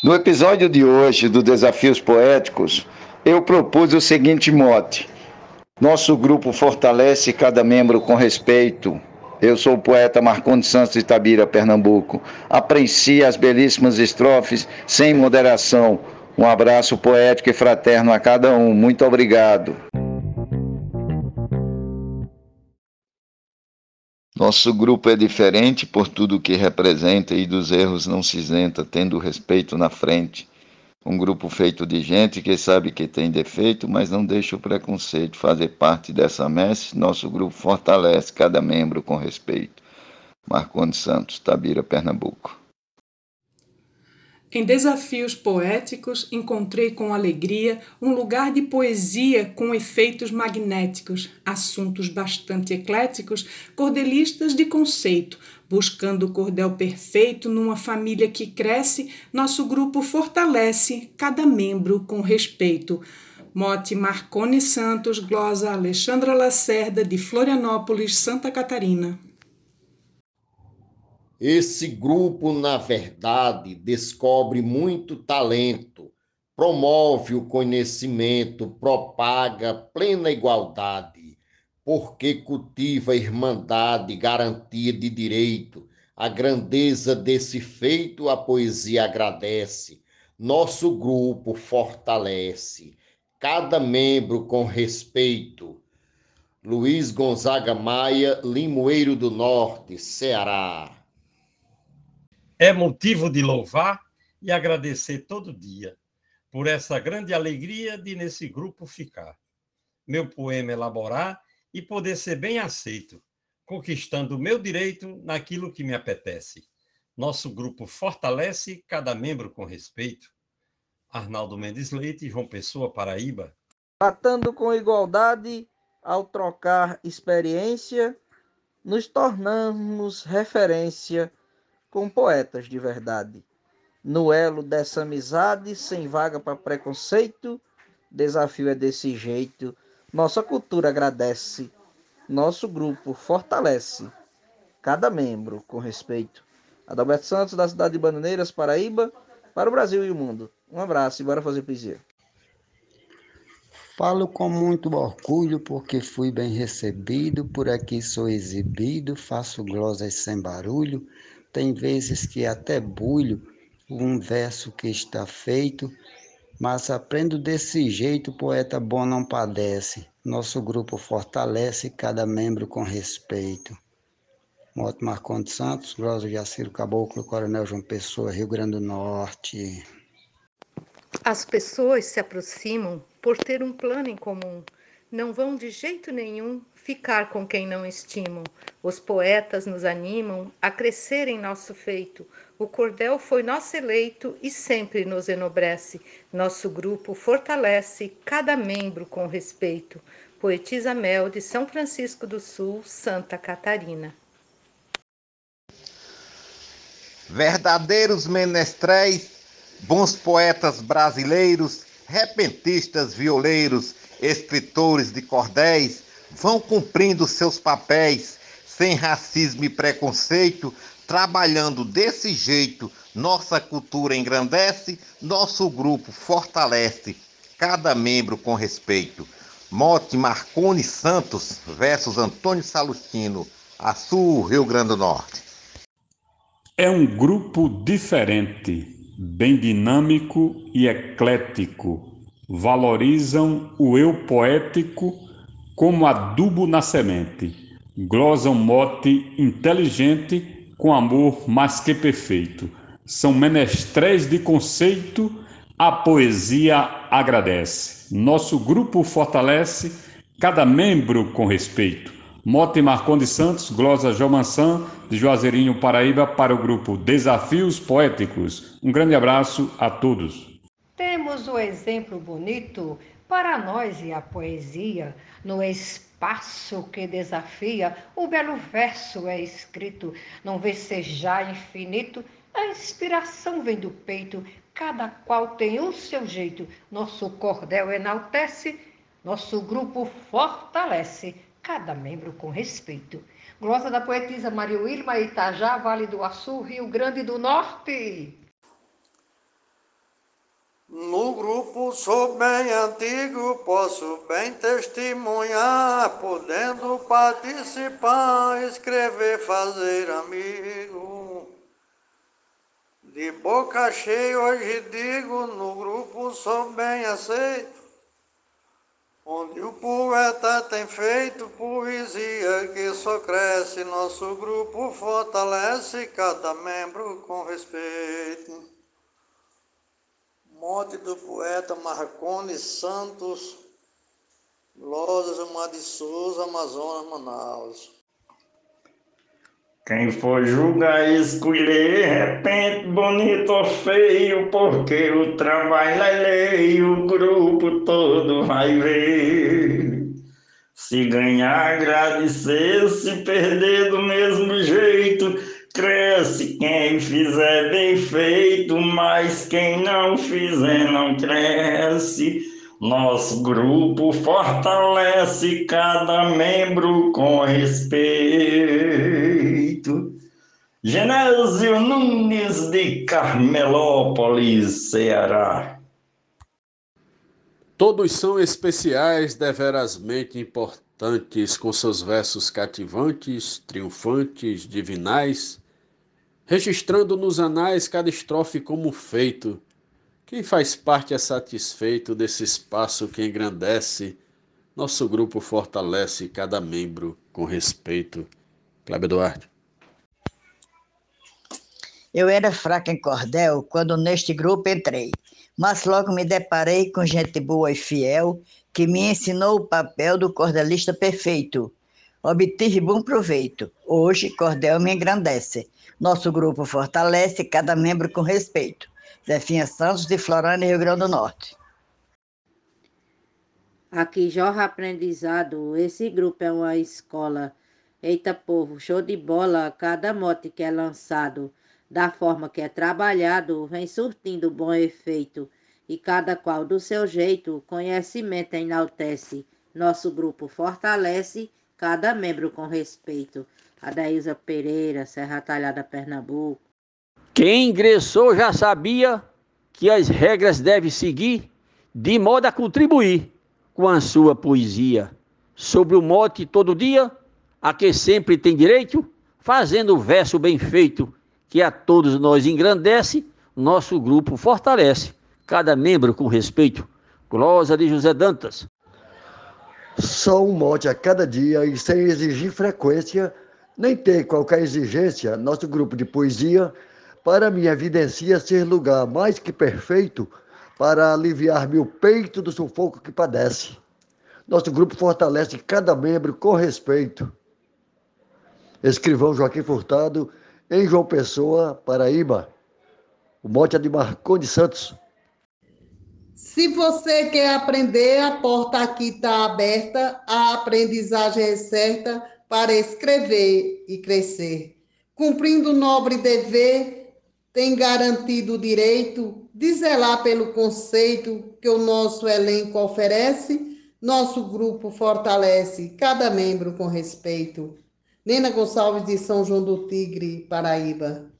No episódio de hoje do Desafios Poéticos, eu propus o seguinte mote: Nosso grupo fortalece cada membro com respeito. Eu sou o poeta Marcondes Santos de Itabira, Pernambuco. Aprecie as belíssimas estrofes sem moderação. Um abraço poético e fraterno a cada um. Muito obrigado. Nosso grupo é diferente por tudo que representa e dos erros não se isenta, tendo respeito na frente. Um grupo feito de gente que sabe que tem defeito, mas não deixa o preconceito fazer parte dessa messe. Nosso grupo fortalece cada membro com respeito. Marcondes Santos, Tabira, Pernambuco. Em desafios poéticos, encontrei com alegria um lugar de poesia com efeitos magnéticos, assuntos bastante ecléticos, cordelistas de conceito, buscando o cordel perfeito numa família que cresce, nosso grupo fortalece cada membro com respeito. Mote Marcone Santos, glosa Alexandra Lacerda, de Florianópolis, Santa Catarina. Esse grupo, na verdade, descobre muito talento, promove o conhecimento, propaga plena igualdade, porque cultiva irmandade, garantia de direito. A grandeza desse feito a poesia agradece, nosso grupo fortalece, cada membro com respeito. Luiz Gonzaga Maia, Limoeiro do Norte, Ceará é motivo de louvar e agradecer todo dia por essa grande alegria de nesse grupo ficar. Meu poema elaborar e poder ser bem aceito, conquistando o meu direito naquilo que me apetece. Nosso grupo fortalece cada membro com respeito. Arnaldo Mendes Leite, João Pessoa, Paraíba. Tratando com igualdade, ao trocar experiência, nos tornamos referência com poetas de verdade. No elo dessa amizade, sem vaga para preconceito, desafio é desse jeito. Nossa cultura agradece, nosso grupo fortalece, cada membro com respeito. Adalberto Santos, da cidade de Bananeiras, Paraíba, para o Brasil e o mundo. Um abraço e bora fazer poesia. Falo com muito orgulho porque fui bem recebido, por aqui sou exibido, faço glosas sem barulho, tem vezes que até bulho um verso que está feito, mas aprendo desse jeito, poeta bom não padece. Nosso grupo fortalece cada membro com respeito. Moto Marcondes Santos, Rosa Jaciro Caboclo, Coronel João Pessoa, Rio Grande do Norte. As pessoas se aproximam por ter um plano em comum. Não vão de jeito nenhum ficar com quem não estimam. Os poetas nos animam a crescer em nosso feito. O cordel foi nosso eleito e sempre nos enobrece. Nosso grupo fortalece cada membro com respeito. Poetisa Mel, de São Francisco do Sul, Santa Catarina. Verdadeiros menestréis, bons poetas brasileiros, repentistas violeiros, escritores de cordéis, vão cumprindo seus papéis sem racismo e preconceito, trabalhando desse jeito. Nossa cultura engrandece, nosso grupo fortalece, cada membro com respeito. Mote Marcone Santos versus Antônio Salustino, Açu, Rio Grande do Norte. É um grupo diferente, bem dinâmico e eclético. Valorizam o eu poético como adubo na semente. Glosa um mote inteligente com amor mais que perfeito. São menestréis de conceito, a poesia agradece. Nosso grupo fortalece cada membro com respeito. Mote Marcondes Santos, glosa Jomansan, de Juazeirinho, Paraíba, para o grupo Desafios Poéticos. Um grande abraço a todos. Temos o exemplo bonito para nós e a poesia, no espaço que desafia, o belo verso é escrito, não vecejar infinito, a inspiração vem do peito, cada qual tem o seu jeito, nosso cordel enaltece, nosso grupo fortalece, cada membro com respeito. Glosa da poetisa Maria Wilma Itajá, Vale do Açu, Rio Grande do Norte. No grupo sou bem antigo, posso bem testemunhar, podendo participar, escrever, fazer amigo. De boca cheia hoje digo, no grupo sou bem aceito, onde o poeta tem feito poesia que só cresce, nosso grupo fortalece cada membro com respeito. Morte do poeta Marconi Santos, Lozes, Mar de Souza, Amazonas, Manaus. Quem for julgar escolher, repente bonito ou feio, porque o trabalho é lei, o grupo todo vai ver. Se ganhar, agradecer, se perder do mesmo jeito, cresce quem fizer bem feito, mas quem não fizer não cresce. Nosso grupo fortalece cada membro com respeito. Genésio Nunes de Carmelópolis, Ceará. Todos são especiais, deverasmente importantes, com seus versos cativantes, triunfantes, divinais, registrando nos anais cada estrofe como feito. Quem faz parte é satisfeito desse espaço que engrandece, nosso grupo fortalece cada membro com respeito. Cláudio Duarte. Eu era fraca em cordel quando neste grupo entrei mas logo me deparei com gente boa e fiel que me ensinou o papel do cordelista perfeito. Obtive bom proveito. Hoje, cordel me engrandece. Nosso grupo fortalece cada membro com respeito. Zefinha Santos, de Florânia, Rio Grande do Norte. Aqui jorra aprendizado, esse grupo é uma escola. Eita povo, show de bola, cada mote que é lançado da forma que é trabalhado, vem surtindo bom efeito, e cada qual do seu jeito, conhecimento enaltece, nosso grupo fortalece, cada membro com respeito. Adaísa Pereira, Serra Talhada, Pernambuco. Quem ingressou já sabia que as regras deve seguir, de modo a contribuir com a sua poesia. Sobre o mote todo dia, a que sempre tem direito, fazendo o verso bem feito, que a todos nós engrandece, nosso grupo fortalece, cada membro com respeito. Glosa de José Dantas. Só um mote a cada dia e sem exigir frequência, nem ter qualquer exigência, nosso grupo de poesia, para me evidencia ser lugar mais que perfeito para aliviar meu peito do sufoco que padece. Nosso grupo fortalece cada membro com respeito. Escrivão Joaquim Furtado, em João Pessoa, Paraíba. O mote é de Marconi Santos. Se você quer aprender, a porta aqui está aberta, a aprendizagem é certa para escrever e crescer. Cumprindo o nobre dever, tem garantido o direito de zelar pelo conceito que o nosso elenco oferece, nosso grupo fortalece, cada membro com respeito. Nena Gonçalves de São João do Tigre, Paraíba.